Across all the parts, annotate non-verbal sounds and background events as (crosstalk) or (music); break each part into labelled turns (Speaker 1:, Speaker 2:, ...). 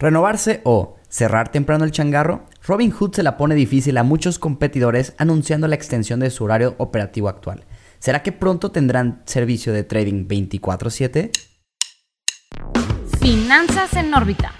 Speaker 1: Renovarse o cerrar temprano el changarro, Robinhood se la pone difícil a muchos competidores anunciando la extensión de su horario operativo actual. ¿Será que pronto tendrán servicio de trading 24/7?
Speaker 2: Finanzas en órbita.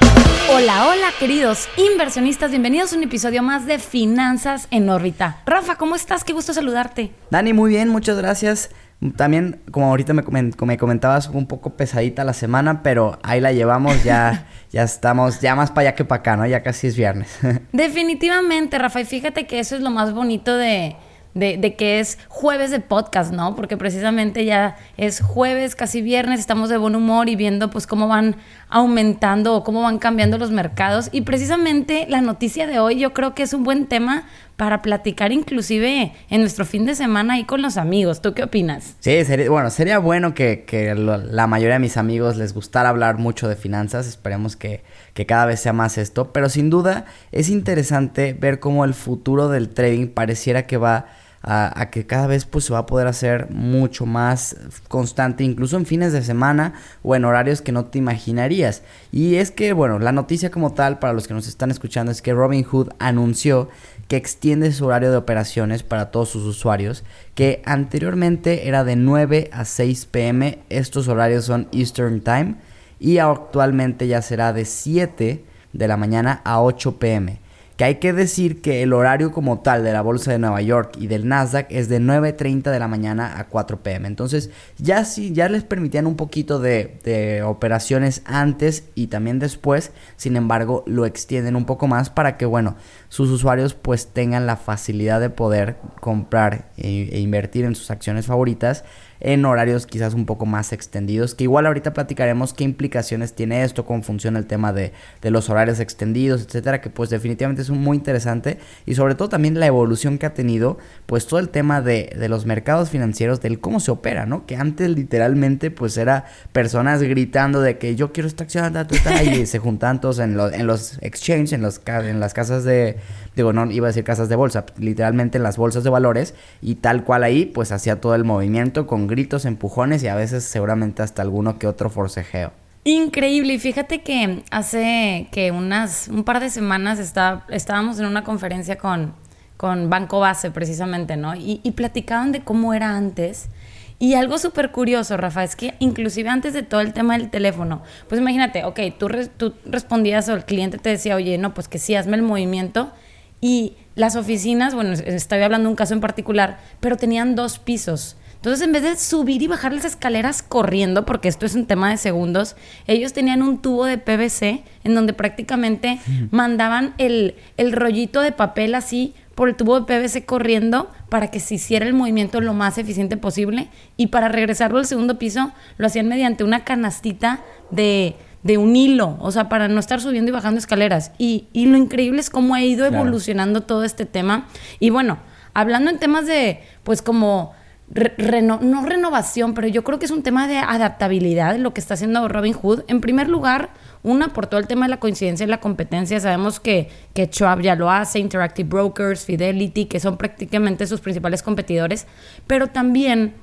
Speaker 2: Hola, hola queridos inversionistas, bienvenidos a un episodio más de Finanzas en órbita. Rafa, ¿cómo estás? Qué gusto saludarte.
Speaker 1: Dani, muy bien, muchas gracias. También, como ahorita me, me comentabas, un poco pesadita la semana, pero ahí la llevamos, ya, (laughs) ya estamos, ya más para allá que para acá, ¿no? Ya casi es viernes. (laughs)
Speaker 2: Definitivamente, Rafa, y fíjate que eso es lo más bonito de, de, de, que es jueves de podcast, ¿no? Porque precisamente ya es jueves, casi viernes, estamos de buen humor y viendo pues cómo van aumentando o cómo van cambiando los mercados. Y precisamente la noticia de hoy yo creo que es un buen tema para platicar inclusive en nuestro fin de semana ahí con los amigos. ¿Tú qué opinas?
Speaker 1: Sí, sería, bueno, sería bueno que, que la mayoría de mis amigos les gustara hablar mucho de finanzas. Esperemos que, que cada vez sea más esto. Pero sin duda es interesante ver cómo el futuro del trading pareciera que va a, que cada vez pues se va a poder hacer mucho más constante, incluso en fines de semana o en horarios que no te imaginarías. Y es que, bueno, la noticia como tal, para los que nos están escuchando, es que Robinhood anunció que extiende su horario de operaciones para todos sus usuarios, que anteriormente era de 9 a 6 pm, estos horarios son Eastern Time, y actualmente ya será de 7 de la mañana a 8 pm que hay que decir que el horario como tal de la bolsa de Nueva York y del Nasdaq es de 9.30 de la mañana a 4 pm. Entonces ya sí, ya les permitían un poquito de, de, operaciones antes y también después. Sin embargo, lo extienden un poco más para que, bueno, sus usuarios pues tengan la facilidad de poder comprar e, e invertir en sus acciones favoritas en horarios quizás un poco más extendidos, que igual ahorita platicaremos qué implicaciones tiene esto, cómo funciona el tema de, de los horarios extendidos, etcétera, que pues definitivamente es muy interesante y sobre todo también la evolución que ha tenido, pues todo el tema de, de los mercados financieros, del cómo se opera, ¿no? Que antes literalmente pues era personas gritando de que yo quiero esta acción, y se juntan todos en, en los exchanges, en, los, en las casas de, digo, no iba a decir casas de bolsa, literalmente en las bolsas de valores y tal cual ahí pues hacía todo el movimiento con gritos, empujones y a veces seguramente hasta alguno que otro forcejeo.
Speaker 2: Increíble, y fíjate que hace que unas un par de semanas está, estábamos en una conferencia con, con Banco Base precisamente, ¿no? Y, y platicaban de cómo era antes. Y algo súper curioso, Rafa, es que inclusive antes de todo el tema del teléfono, pues imagínate, ok, tú, respondías o el cliente te decía, oye, no, pues que sí, hazme el movimiento. Y las oficinas, bueno, estoy hablando de un caso en particular, pero tenían dos pisos. Entonces, en vez de subir y bajar las escaleras corriendo, porque esto es un tema de segundos, ellos tenían un tubo de PVC en donde prácticamente mandaban el, el rollito de papel así por el tubo de PVC corriendo para que se hiciera el movimiento lo más eficiente posible y para regresarlo al segundo piso lo hacían mediante una canastita de, de un hilo, o sea, para no estar subiendo y bajando escaleras. Y, y lo increíble es cómo ha ido evolucionando todo este tema. Y bueno, hablando en temas de, pues como no renovación, pero yo creo que es un tema de adaptabilidad lo que está haciendo Robin Hood. En primer lugar, una por todo el tema de la coincidencia y la competencia. Sabemos que, que Schwab ya lo hace, Interactive Brokers, Fidelity, que son prácticamente sus principales competidores, pero también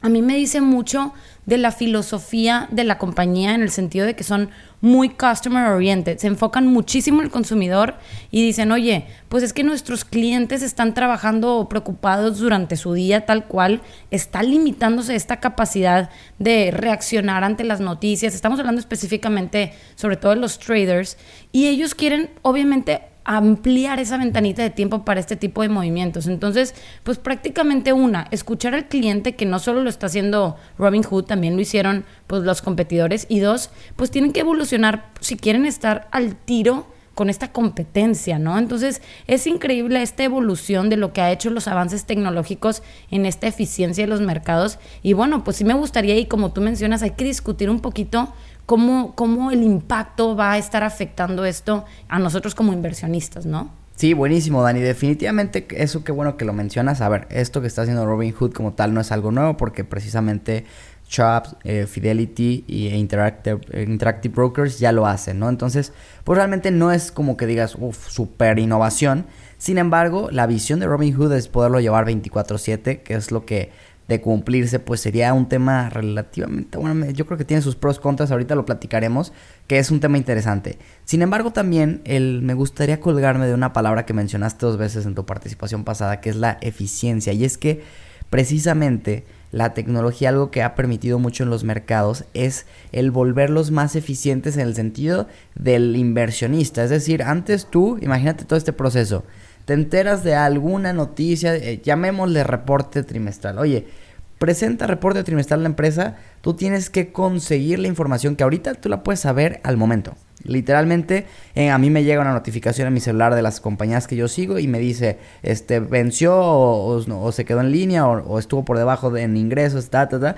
Speaker 2: a mí me dice mucho de la filosofía de la compañía en el sentido de que son muy customer oriented, se enfocan muchísimo en el consumidor y dicen, oye, pues es que nuestros clientes están trabajando preocupados durante su día tal cual, está limitándose esta capacidad de reaccionar ante las noticias, estamos hablando específicamente sobre todo de los traders. Y ellos quieren obviamente ampliar esa ventanita de tiempo para este tipo de movimientos. Entonces, pues prácticamente una, escuchar al cliente que no solo lo está haciendo Robin Hood, también lo hicieron pues los competidores y dos, pues tienen que evolucionar si quieren estar al tiro con esta competencia, ¿no? Entonces es increíble esta evolución de lo que ha hecho los avances tecnológicos en esta eficiencia de los mercados. Y bueno, pues sí me gustaría, y como tú mencionas, hay que discutir un poquito cómo, cómo el impacto va a estar afectando esto a nosotros como inversionistas, ¿no?
Speaker 1: Sí, buenísimo, Dani. Definitivamente eso qué bueno que lo mencionas. A ver, esto que está haciendo Robin Hood como tal no es algo nuevo porque precisamente Chops, eh, Fidelity y Interactive, Interactive, Brokers ya lo hacen, ¿no? Entonces, pues realmente no es como que digas, uff, super innovación. Sin embargo, la visión de Robin Hood es poderlo llevar 24/7, que es lo que de cumplirse, pues sería un tema relativamente, bueno, yo creo que tiene sus pros, contras, ahorita lo platicaremos, que es un tema interesante. Sin embargo, también el, me gustaría colgarme de una palabra que mencionaste dos veces en tu participación pasada, que es la eficiencia, y es que precisamente la tecnología algo que ha permitido mucho en los mercados es el volverlos más eficientes en el sentido del inversionista. Es decir, antes tú, imagínate todo este proceso, te enteras de alguna noticia, eh, llamémosle reporte trimestral. Oye, presenta reporte trimestral a la empresa, tú tienes que conseguir la información que ahorita tú la puedes saber al momento. Literalmente, eh, a mí me llega una notificación en mi celular de las compañías que yo sigo y me dice, este, venció o, se quedó en línea o, estuvo por debajo de, en ingresos, ta, ta, ta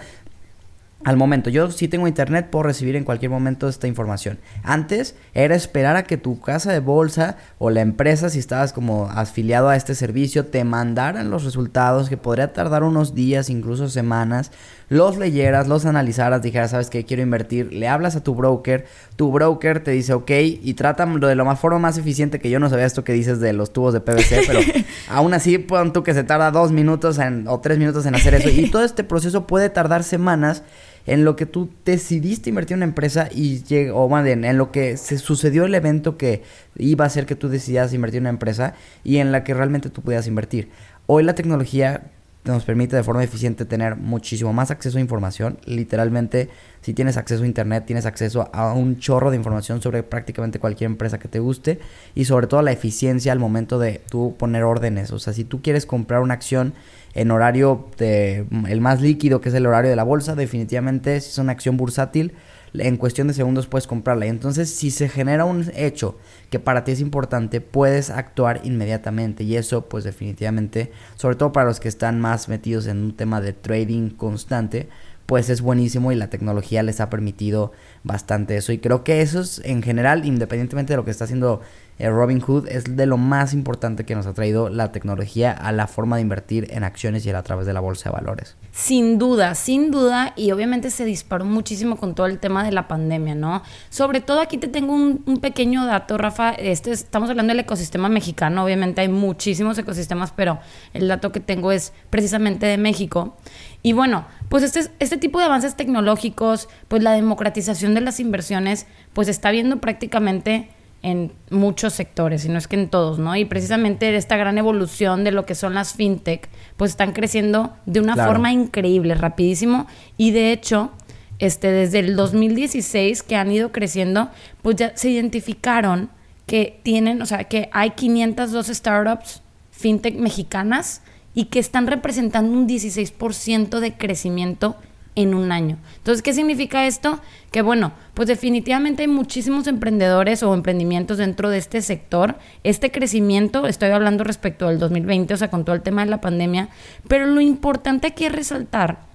Speaker 1: al momento. Yo si tengo internet puedo recibir en cualquier momento esta información. Antes era esperar a que tu casa de bolsa o la empresa, si estabas como afiliado a este servicio, te mandaran los resultados que podría tardar unos días, incluso semanas. Los leyeras, los analizaras, dijeras, sabes que quiero invertir, le hablas a tu broker, tu broker te dice ok y trata de más forma más eficiente que yo no sabía esto que dices de los tubos de PVC, (laughs) pero aún así pon tú que se tarda dos minutos o tres minutos en hacer eso y todo este proceso puede tardar semanas en lo que tú decidiste invertir en una empresa y llegó, o en lo que se sucedió el evento que iba a hacer que tú decidieras invertir en una empresa y en la que realmente tú pudieras invertir. Hoy la tecnología nos permite de forma eficiente tener muchísimo más acceso a información. Literalmente, si tienes acceso a internet, tienes acceso a un chorro de información sobre prácticamente cualquier empresa que te guste y sobre todo la eficiencia al momento de tú poner órdenes. O sea, si tú quieres comprar una acción en horario de, el más líquido, que es el horario de la bolsa, definitivamente si es una acción bursátil, en cuestión de segundos puedes comprarla. Y entonces, si se genera un hecho que para ti es importante, puedes actuar inmediatamente. Y eso, pues definitivamente, sobre todo para los que están más metidos en un tema de trading constante, pues es buenísimo y la tecnología les ha permitido bastante eso. Y creo que eso es en general, independientemente de lo que está haciendo Robin Hood es de lo más importante que nos ha traído la tecnología a la forma de invertir en acciones y a través de la bolsa de valores.
Speaker 2: Sin duda, sin duda, y obviamente se disparó muchísimo con todo el tema de la pandemia, ¿no? Sobre todo aquí te tengo un, pequeño dato, Rafa, este, estamos hablando del ecosistema mexicano, obviamente hay muchísimos ecosistemas, pero el dato que tengo es precisamente de México. Y bueno, pues este, este tipo de avances tecnológicos, pues la democratización de las inversiones, pues está viendo prácticamente en muchos sectores, y no es que en todos, ¿no? Y precisamente esta gran evolución de lo que son las fintech, pues están creciendo de una forma increíble, rapidísimo, y de hecho, este, desde el 2016 que han ido creciendo, pues ya se identificaron que tienen, o sea, que hay 502 startups fintech mexicanas y que están representando un 16% de crecimiento en un año. Entonces, ¿qué significa esto? Que bueno, pues definitivamente hay muchísimos emprendedores o emprendimientos dentro de este sector. Este crecimiento, estoy hablando respecto al 2020, o sea, con todo el tema de la pandemia, pero lo importante aquí es resaltar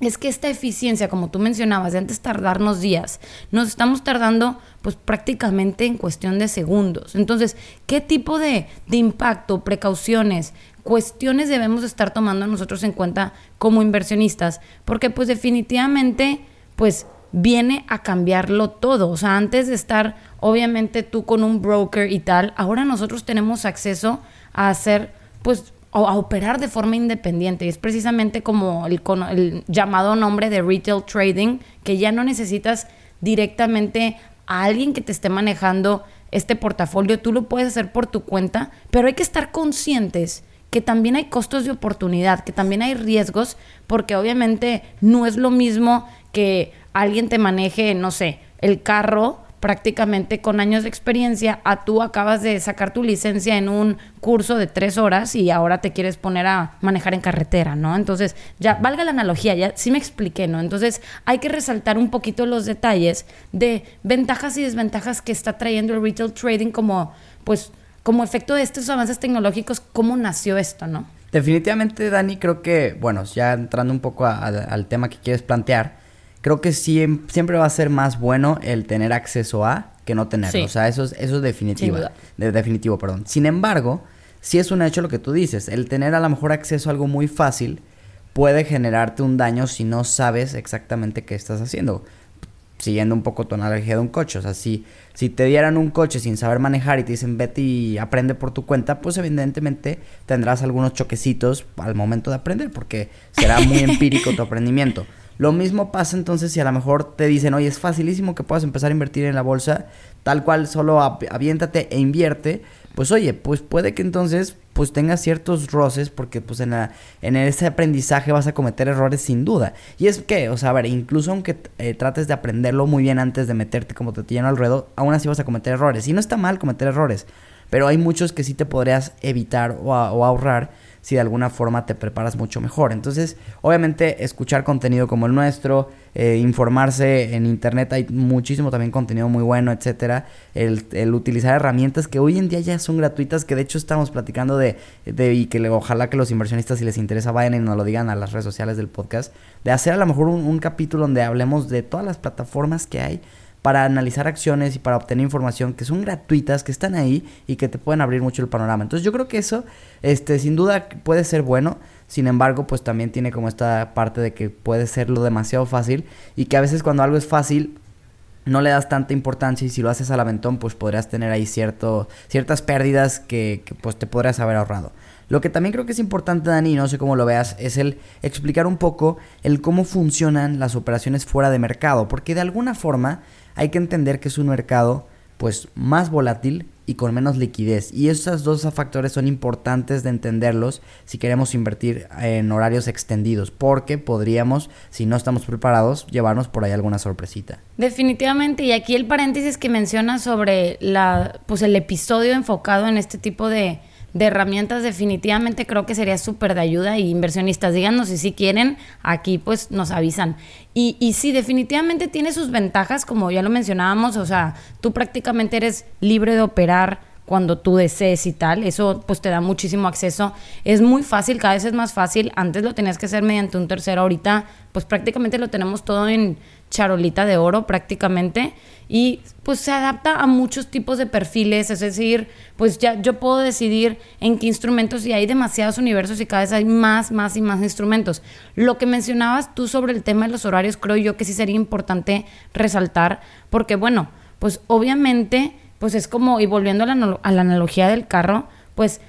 Speaker 2: es que esta eficiencia, como tú mencionabas, de antes tardarnos días, nos estamos tardando pues prácticamente en cuestión de segundos. Entonces, ¿qué tipo de, de impacto, precauciones, cuestiones debemos estar tomando nosotros en cuenta como inversionistas, porque pues definitivamente pues viene a cambiarlo todo. O sea, antes de estar obviamente tú con un broker y tal, ahora nosotros tenemos acceso a hacer pues o a operar de forma independiente. Y es precisamente como el, el llamado nombre de retail trading, que ya no necesitas directamente a alguien que te esté manejando este portafolio, tú lo puedes hacer por tu cuenta, pero hay que estar conscientes que también hay costos de oportunidad, que también hay riesgos, porque obviamente no es lo mismo que alguien te maneje, no sé, el carro prácticamente con años de experiencia, a tú acabas de sacar tu licencia en un curso de tres horas y ahora te quieres poner a manejar en carretera, ¿no? Entonces, ya, valga la analogía, ya sí me expliqué, ¿no? Entonces, hay que resaltar un poquito los detalles de ventajas y desventajas que está trayendo el retail trading como, pues, como efecto de estos avances tecnológicos, ¿cómo nació esto, no?
Speaker 1: Definitivamente, Dani, creo que, bueno, ya entrando un poco al tema que quieres plantear, creo que siempre va a ser más bueno el tener acceso a que no tenerlo. O sea, eso es, eso es definitivo. De, definitivo, perdón. Sin embargo, si es un hecho lo que tú dices. El tener a lo mejor acceso a algo muy fácil puede generarte un daño si no sabes exactamente qué estás haciendo. Siguiendo un poco tu analogía de un coche. O sea, si, si te dieran un coche sin saber manejar y te dicen vete y aprende por tu cuenta, pues evidentemente tendrás algunos choquecitos al momento de aprender, porque será muy (laughs) empírico tu aprendimiento. Lo mismo pasa entonces si a lo mejor te dicen, oye, es facilísimo que puedas empezar a invertir en la bolsa, tal cual, solo aviéntate e invierte, pues oye, pues puede que entonces pues tengas ciertos roces porque pues en, la, en ese aprendizaje vas a cometer errores sin duda. Y es que, o sea, a ver, incluso aunque eh, trates de aprenderlo muy bien antes de meterte como te lleno al ruedo, aún así vas a cometer errores. Y no está mal cometer errores, pero hay muchos que sí te podrías evitar o ahorrar si de alguna forma te preparas mucho mejor. Entonces, obviamente, escuchar contenido como el nuestro, eh, informarse en internet, hay muchísimo también contenido muy bueno, etcétera. El, el, utilizar herramientas que hoy en día ya son gratuitas, que de hecho estamos platicando de, de y que ojalá que los inversionistas, si les interesa, vayan y nos lo digan a las redes sociales del podcast, de hacer a lo mejor un, un capítulo donde hablemos de todas las plataformas que hay para analizar acciones y para obtener información que son gratuitas, que están ahí y que te pueden abrir mucho el panorama. Entonces yo creo que eso, este, sin duda puede ser bueno. Sin embargo, pues también tiene como esta parte de que puede serlo demasiado fácil y que a veces cuando algo es fácil no le das tanta importancia y si lo haces al aventón pues podrías tener ahí cierto, ciertas pérdidas que, que pues te podrías haber ahorrado. Lo que también creo que es importante, Dani, no sé cómo lo veas, es el explicar un poco el cómo funcionan las operaciones fuera de mercado, porque de alguna forma hay que entender que es un mercado pues más volátil y con menos liquidez. Y esos dos factores son importantes de entenderlos si queremos invertir en horarios extendidos, porque podríamos, si no estamos preparados, llevarnos por ahí alguna sorpresita.
Speaker 2: Definitivamente, y aquí el paréntesis que menciona sobre la, pues el episodio enfocado en este tipo de, de herramientas definitivamente creo que sería súper de ayuda y inversionistas díganos si sí quieren, aquí pues nos avisan. Y, y sí, definitivamente tiene sus ventajas, como ya lo mencionábamos, o sea, tú prácticamente eres libre de operar cuando tú desees y tal, eso pues te da muchísimo acceso, es muy fácil, cada vez es más fácil, antes lo tenías que hacer mediante un tercero, ahorita pues prácticamente lo tenemos todo en charolita de oro prácticamente y pues se adapta a muchos tipos de perfiles, es decir, pues ya yo puedo decidir en qué instrumentos y hay demasiados universos y cada vez hay más, más y más instrumentos. Lo que mencionabas tú sobre el tema de los horarios, creo yo que sí sería importante resaltar, porque bueno, pues obviamente, pues es como, y volviendo a la, a la analogía del carro, pues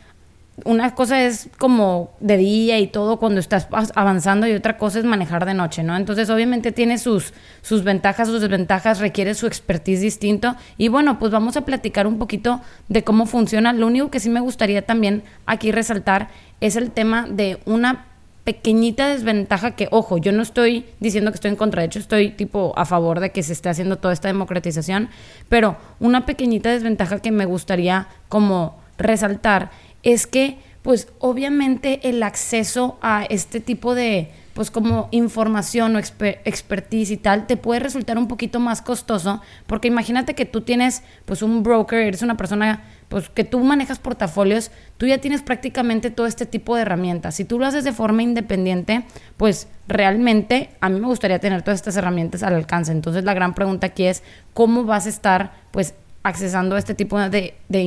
Speaker 2: una cosa es como de día y todo cuando estás avanzando y otra cosa es manejar de noche, ¿no? Entonces obviamente tiene sus, sus ventajas, sus desventajas, requiere su expertise distinto y bueno, pues vamos a platicar un poquito de cómo funciona. Lo único que sí me gustaría también aquí resaltar es el tema de una pequeñita desventaja que, ojo, yo no estoy diciendo que estoy en contra, de hecho estoy tipo a favor de que se esté haciendo toda esta democratización, pero una pequeñita desventaja que me gustaría como resaltar es que pues obviamente el acceso a este tipo de pues como información o expertise y tal te puede resultar un poquito más costoso porque imagínate que tú tienes pues un broker, eres una persona pues que tú manejas portafolios, tú ya tienes prácticamente todo este tipo de herramientas. Si tú lo haces de forma independiente, pues realmente a mí me gustaría tener todas estas herramientas al alcance. Entonces la gran pregunta aquí es cómo vas a estar pues accesando este tipo de, de, de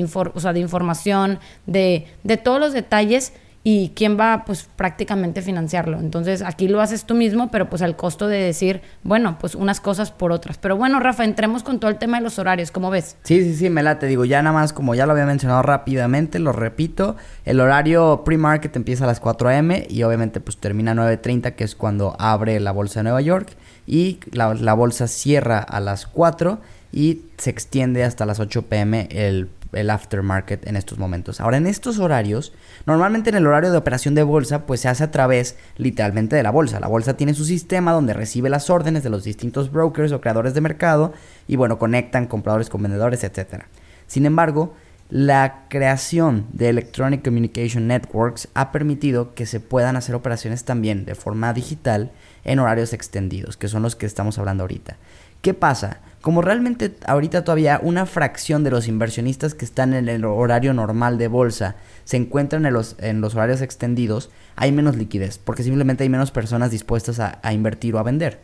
Speaker 2: información, de, de todos los detalles y quién va pues prácticamente financiarlo. Entonces aquí lo haces tú mismo, pero pues al costo de decir, bueno, pues unas cosas por otras. Pero bueno, Rafa, entremos con todo el tema de los horarios, ¿cómo ves?
Speaker 1: Sí, sí, sí, me late, digo, ya nada más como ya lo había mencionado rápidamente, lo repito, el horario pre-market empieza a las 4 a.m. y obviamente pues termina a 9.30, que es cuando abre la bolsa de Nueva York y la, la bolsa cierra a las 4 y se extiende hasta las 8 pm el, el, aftermarket en estos momentos. Ahora, en estos horarios, normalmente en el horario de operación de bolsa, pues se hace a través literalmente de la bolsa. La bolsa tiene su sistema donde recibe las órdenes de los distintos brokers o creadores de mercado y bueno, conectan compradores con vendedores, etc. Sin embargo, la creación de Electronic Communication Networks ha permitido que se puedan hacer operaciones también de forma digital en horarios extendidos, que son los que estamos hablando ahorita. ¿Qué pasa? Como realmente ahorita todavía una fracción de los inversionistas que están en el horario normal de bolsa se encuentran en los, en los horarios extendidos, hay menos liquidez, porque simplemente hay menos personas dispuestas a, invertir o a vender.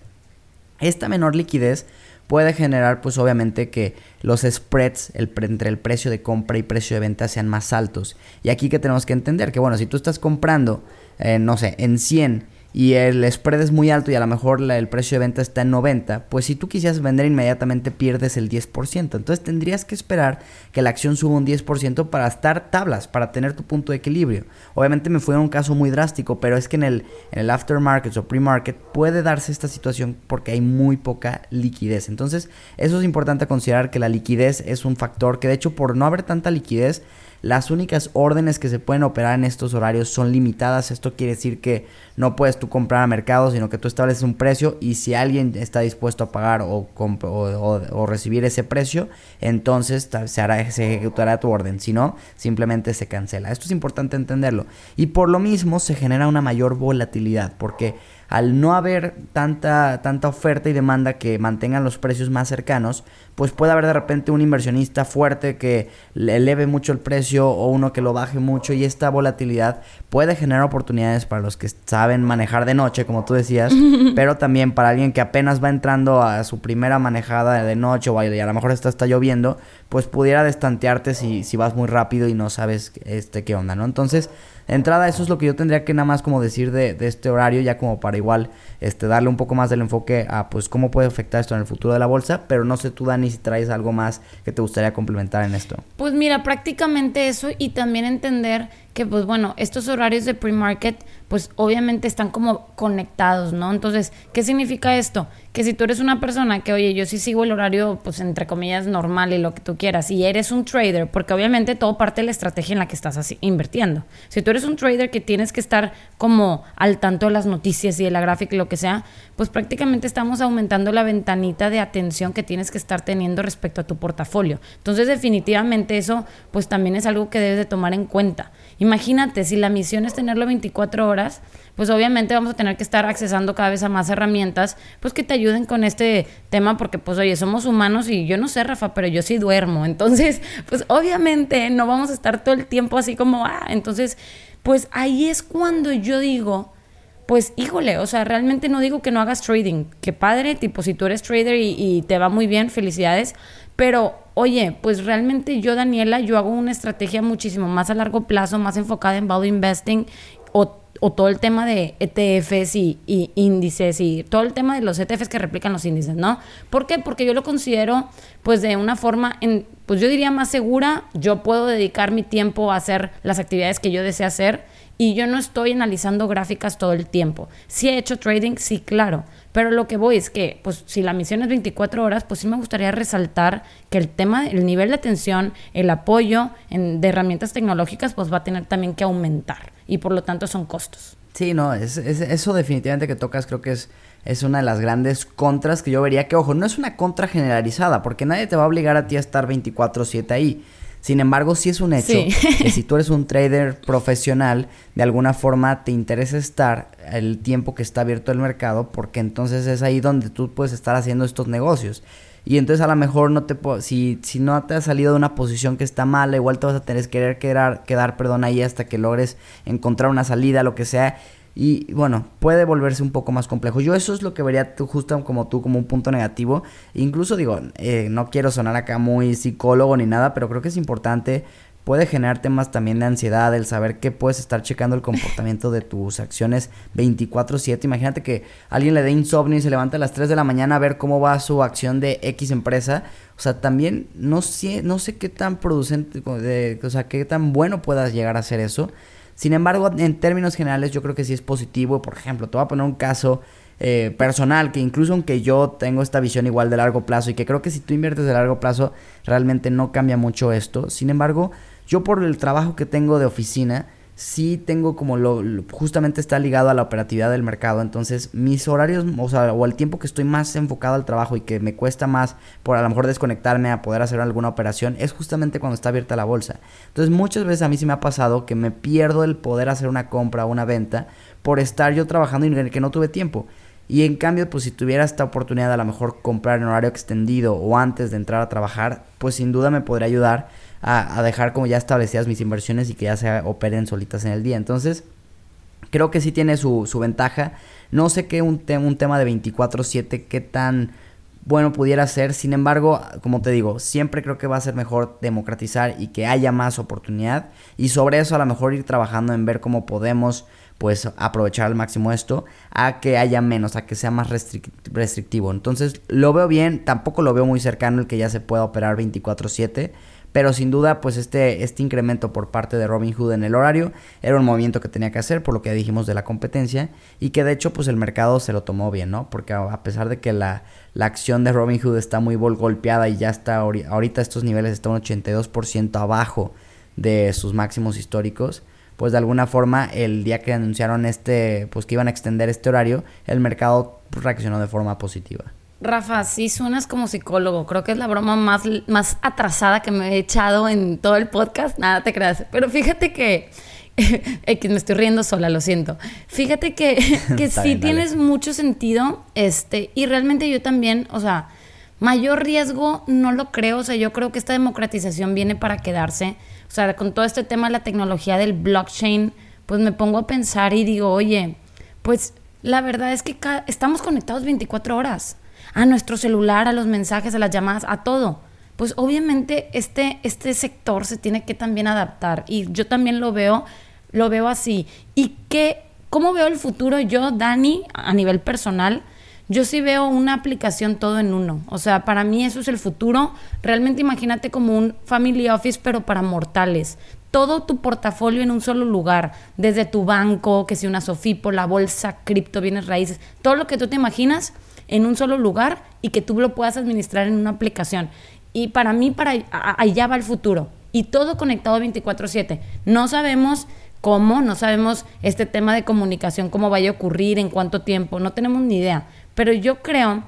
Speaker 1: Esta menor liquidez puede generar pues obviamente que los spreads entre el precio de compra y precio de venta sean más altos. Y aquí que tenemos que entender que bueno, si tú estás comprando, eh, no sé, en 100 y el spread es muy alto y a lo mejor el precio de venta está en 90, pues si tú quisieras vender inmediatamente pierdes el 10%. Entonces tendrías que esperar que la acción suba un 10% para estar tablas, para tener tu punto de equilibrio. Obviamente me fue un caso muy drástico, pero es que en el, en el aftermarket o pre-market puede darse esta situación porque hay muy poca liquidez. Entonces eso es importante considerar que la liquidez es un factor que de hecho por no haber tanta liquidez, las únicas órdenes que se pueden operar en estos horarios son limitadas. Esto quiere decir que no puedes tú comprar a mercado, sino que tú estableces un precio y si alguien está dispuesto a pagar o, recibir ese precio, entonces se, hará, se ejecutará tu orden. Si no, simplemente se cancela. Esto es importante entenderlo. Y por lo mismo se genera una mayor volatilidad porque al no haber tanta, tanta oferta y demanda que mantengan los precios más cercanos, pues puede haber de repente un inversionista fuerte que le eleve mucho el precio o uno que lo baje mucho y esta volatilidad puede generar oportunidades para los que saben manejar de noche, como tú decías, (laughs) pero también para alguien que apenas va entrando a su primera manejada de noche o a, a lo mejor está, está lloviendo, pues pudiera destantearte si, si vas muy rápido y no sabes este qué onda, ¿no? Entonces, entrada, eso es lo que yo tendría que nada más como decir de, de, este horario, ya como para igual este, darle un poco más del enfoque a pues cómo puede afectar esto en el futuro de la bolsa, pero no sé tú, Dani, si traes algo más que te gustaría complementar en esto.
Speaker 2: Pues mira, prácticamente eso y también entender que pues bueno, estos horarios de pre-market pues obviamente están como conectados, ¿no? Entonces, ¿qué significa esto? Que si tú eres una persona que, oye, yo sí sigo el horario pues entre comillas normal y lo que tú quieras, y eres un trader, porque obviamente todo parte de la estrategia en la que estás así, invirtiendo. Si tú eres un trader que tienes que estar como al tanto de las noticias y de la gráfica y lo que sea, pues prácticamente estamos aumentando la ventanita de atención que tienes que estar teniendo respecto a tu portafolio. Entonces, definitivamente eso pues también es algo que debes de tomar en cuenta. Imagínate, si la misión es tenerlo 24 horas, pues obviamente vamos a tener que estar accesando cada vez a más herramientas, pues que te ayuden con este tema, porque pues oye, somos humanos y yo no sé, Rafa, pero yo sí duermo. (laughs) Entonces, pues obviamente no vamos a estar todo el tiempo así como, ah, entonces, pues ahí es cuando yo digo, pues híjole, o sea, realmente no digo que no hagas trading, que padre, tipo, si tú eres trader y, y te va muy bien, felicidades, pero oye, pues realmente yo, Daniela, yo hago una estrategia muchísimo más a largo plazo, más enfocada en value investing o, todo el tema de ETFs y, y, índices y todo el tema de los ETFs que replican los índices, ¿no? ¿Por qué? Porque yo lo considero pues de una forma, en, pues yo diría más segura, yo puedo dedicar mi tiempo a hacer las actividades que yo deseo hacer y yo no estoy analizando gráficas todo el tiempo. Si he hecho trading, sí, claro, pero lo que voy es que, pues, si la misión es 24 horas, pues sí me gustaría resaltar que el tema, el nivel de atención, el apoyo de herramientas tecnológicas, pues va a tener también que aumentar y por lo tanto son costos.
Speaker 1: Sí, no, es, eso definitivamente que tocas creo que es, es una de las grandes contras que yo vería que, ojo, no es una contra generalizada, porque nadie te va a obligar a ti a estar 24/7 ahí. Sin embargo, sí es un hecho que si tú eres un (laughs) trader profesional, de alguna forma te interesa estar el tiempo que está abierto el mercado, porque entonces es ahí donde tú puedes estar haciendo estos negocios. Y entonces a lo mejor no te si, si no te has salido de una posición que está mala, igual te vas a tener que querer quedar, quedar perdón, ahí hasta que logres encontrar una salida, lo que sea. Y bueno, puede volverse un poco más complejo. Yo eso es lo que vería tú, justo como tú, como un punto negativo. Incluso digo, eh, no quiero sonar acá muy psicólogo ni nada, pero creo que es importante. Puede generar temas también de ansiedad, el saber que puedes estar checando el comportamiento de tus acciones 24/7. Imagínate que alguien le dé insomnio y se levanta a las 3 de la mañana a ver cómo va su acción de X empresa. O sea, también no sé, no sé qué tan producente, o sea, qué tan bueno puedas llegar a hacer eso. Sin embargo, en términos generales yo creo que sí es positivo. Por ejemplo, te voy a poner un caso eh, personal que incluso aunque yo tengo esta visión igual de largo plazo y que creo que si tú inviertes de largo plazo realmente no cambia mucho esto. Sin embargo, yo por el trabajo que tengo de oficina, sí tengo como lo, justamente está ligado a la operatividad del mercado, entonces mis horarios, o sea, o el tiempo que estoy más enfocado al trabajo y que me cuesta más por a lo mejor desconectarme a poder hacer alguna operación, es justamente cuando está abierta la bolsa. Entonces muchas veces a mí sí me ha pasado que me pierdo el poder hacer una compra o una venta por estar yo trabajando y que no tuve tiempo. Y en cambio, pues si tuviera esta oportunidad a lo mejor comprar en horario extendido o antes de entrar a trabajar, pues sin duda me podría ayudar a, dejar como ya establecidas mis inversiones y que ya se operen solitas en el día. Entonces, creo que sí tiene su, su ventaja. No sé qué un, un tema de 24/7, qué tan bueno pudiera ser. Sin embargo, como te digo, siempre creo que va a ser mejor democratizar y que haya más oportunidad. Y sobre eso a lo mejor ir trabajando en ver cómo podemos pues aprovechar al máximo esto a que haya menos, a que sea más restrictivo. Entonces lo veo bien, tampoco lo veo muy cercano el que ya se pueda operar 24/7. Pero sin duda, pues este, este incremento por parte de Robin Hood en el horario era un movimiento que tenía que hacer, por lo que dijimos de la competencia, y que de hecho, pues el mercado se lo tomó bien, ¿no? Porque a pesar de que la, la acción de Robin Hood está muy golpeada y ya está, ahorita estos niveles están un 82% abajo de sus máximos históricos, pues de alguna forma el día que anunciaron este, pues que iban a extender este horario, el mercado reaccionó de forma positiva.
Speaker 2: Rafa, sí suenas como psicólogo. Creo que es la broma más, más atrasada que me he echado en todo el podcast. Nada te creas. Pero fíjate que. (laughs) que me estoy riendo sola, lo siento. Fíjate que, (laughs) que sí tienes mucho sentido. Este, y realmente yo también, o sea, mayor riesgo no lo creo. O sea, yo creo que esta democratización viene para quedarse. O sea, con todo este tema de la tecnología del blockchain, pues me pongo a pensar y digo, oye, pues la verdad es que estamos conectados 24 horas a nuestro celular, a los mensajes, a las llamadas, a todo. Pues obviamente este, este sector se tiene que también adaptar y yo también lo veo, lo veo así. ¿Y qué, cómo veo el futuro? Yo, Dani, a nivel personal, yo sí veo una aplicación todo en uno. O sea, para mí eso es el futuro. Realmente imagínate como un family office, pero para mortales. Todo tu portafolio en un solo lugar, desde tu banco, que si una Sofipo, la bolsa, cripto, bienes raíces, todo lo que tú te imaginas, en un solo lugar y que tú lo puedas administrar en una aplicación. Y para mí, para allá va el futuro. Y todo conectado 24/7. No sabemos cómo, no sabemos este tema de comunicación, cómo vaya a ocurrir, en cuánto tiempo, no tenemos ni idea. Pero yo creo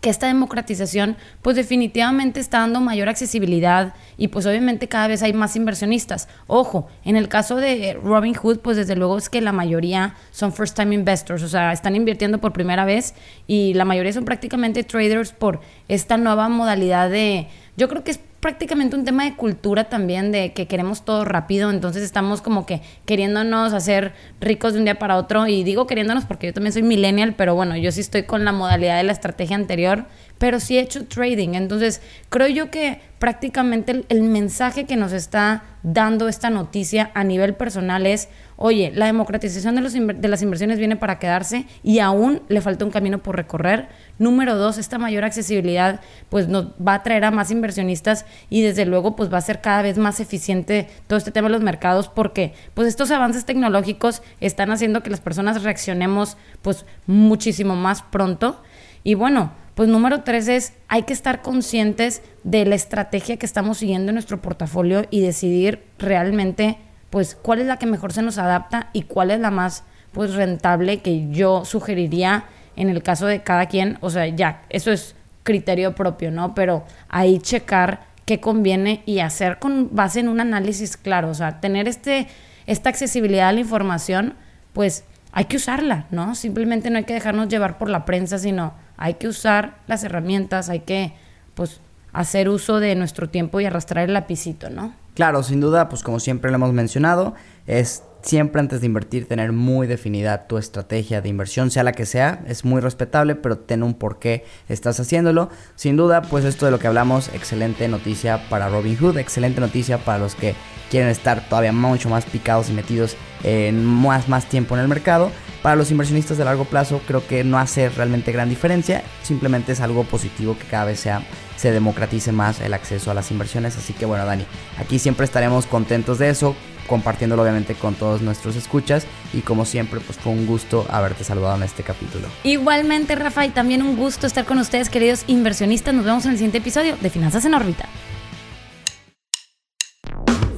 Speaker 2: que esta democratización pues definitivamente está dando mayor accesibilidad y pues obviamente cada vez hay más inversionistas. Ojo, en el caso de Robin Hood pues desde luego es que la mayoría son first time investors, o sea, están invirtiendo por primera vez y la mayoría son prácticamente traders por esta nueva modalidad de yo creo que es prácticamente un tema de cultura también, de que queremos todo rápido, entonces estamos como que queriéndonos hacer ricos de un día para otro, y digo queriéndonos porque yo también soy millennial, pero bueno, yo sí estoy con la modalidad de la estrategia anterior, pero sí he hecho trading, entonces creo yo que prácticamente el, mensaje que nos está dando esta noticia a nivel personal es, oye, la democratización de, los de las inversiones viene para quedarse y aún le falta un camino por recorrer. Número dos, esta mayor accesibilidad pues nos va a traer a más inversionistas y desde luego pues va a ser cada vez más eficiente todo este tema de los mercados porque pues estos avances tecnológicos están haciendo que las personas reaccionemos pues muchísimo más pronto. Y bueno, pues número tres es, hay que estar conscientes de la estrategia que estamos siguiendo en nuestro portafolio y decidir realmente, pues, cuál es la que mejor se nos adapta y cuál es la más, pues, rentable que yo sugeriría en el caso de cada quien. O sea, ya, eso es criterio propio, ¿no? Pero ahí checar qué conviene y hacer con base en un análisis claro. O sea, tener este, esta accesibilidad a la información, pues, hay que usarla, ¿no? Simplemente no hay que dejarnos llevar por la prensa, sino hay que usar las herramientas, hay que, pues, hacer uso de nuestro tiempo y arrastrar el lapicito, ¿no?
Speaker 1: Claro, sin duda, pues como siempre lo hemos mencionado, es siempre antes de invertir tener muy definida tu estrategia de inversión, sea la que sea, es muy respetable, pero ten un por qué estás haciéndolo. Sin duda, pues esto de lo que hablamos, excelente noticia para Robinhood, excelente noticia para los que quieren estar todavía mucho más picados y metidos en más, más tiempo en el mercado. Para los inversionistas de largo plazo creo que no hace realmente gran diferencia, simplemente es algo positivo que cada vez sea, se democratice más el acceso a las inversiones. Así que bueno, Dani, aquí siempre estaremos contentos de eso, compartiéndolo obviamente con todos nuestros escuchas y como siempre pues fue un gusto haberte saludado en este capítulo.
Speaker 2: Igualmente Rafa y también un gusto estar con ustedes queridos inversionistas. Nos vemos en el siguiente episodio de Finanzas en órbita.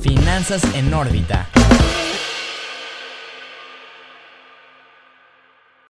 Speaker 3: Finanzas en órbita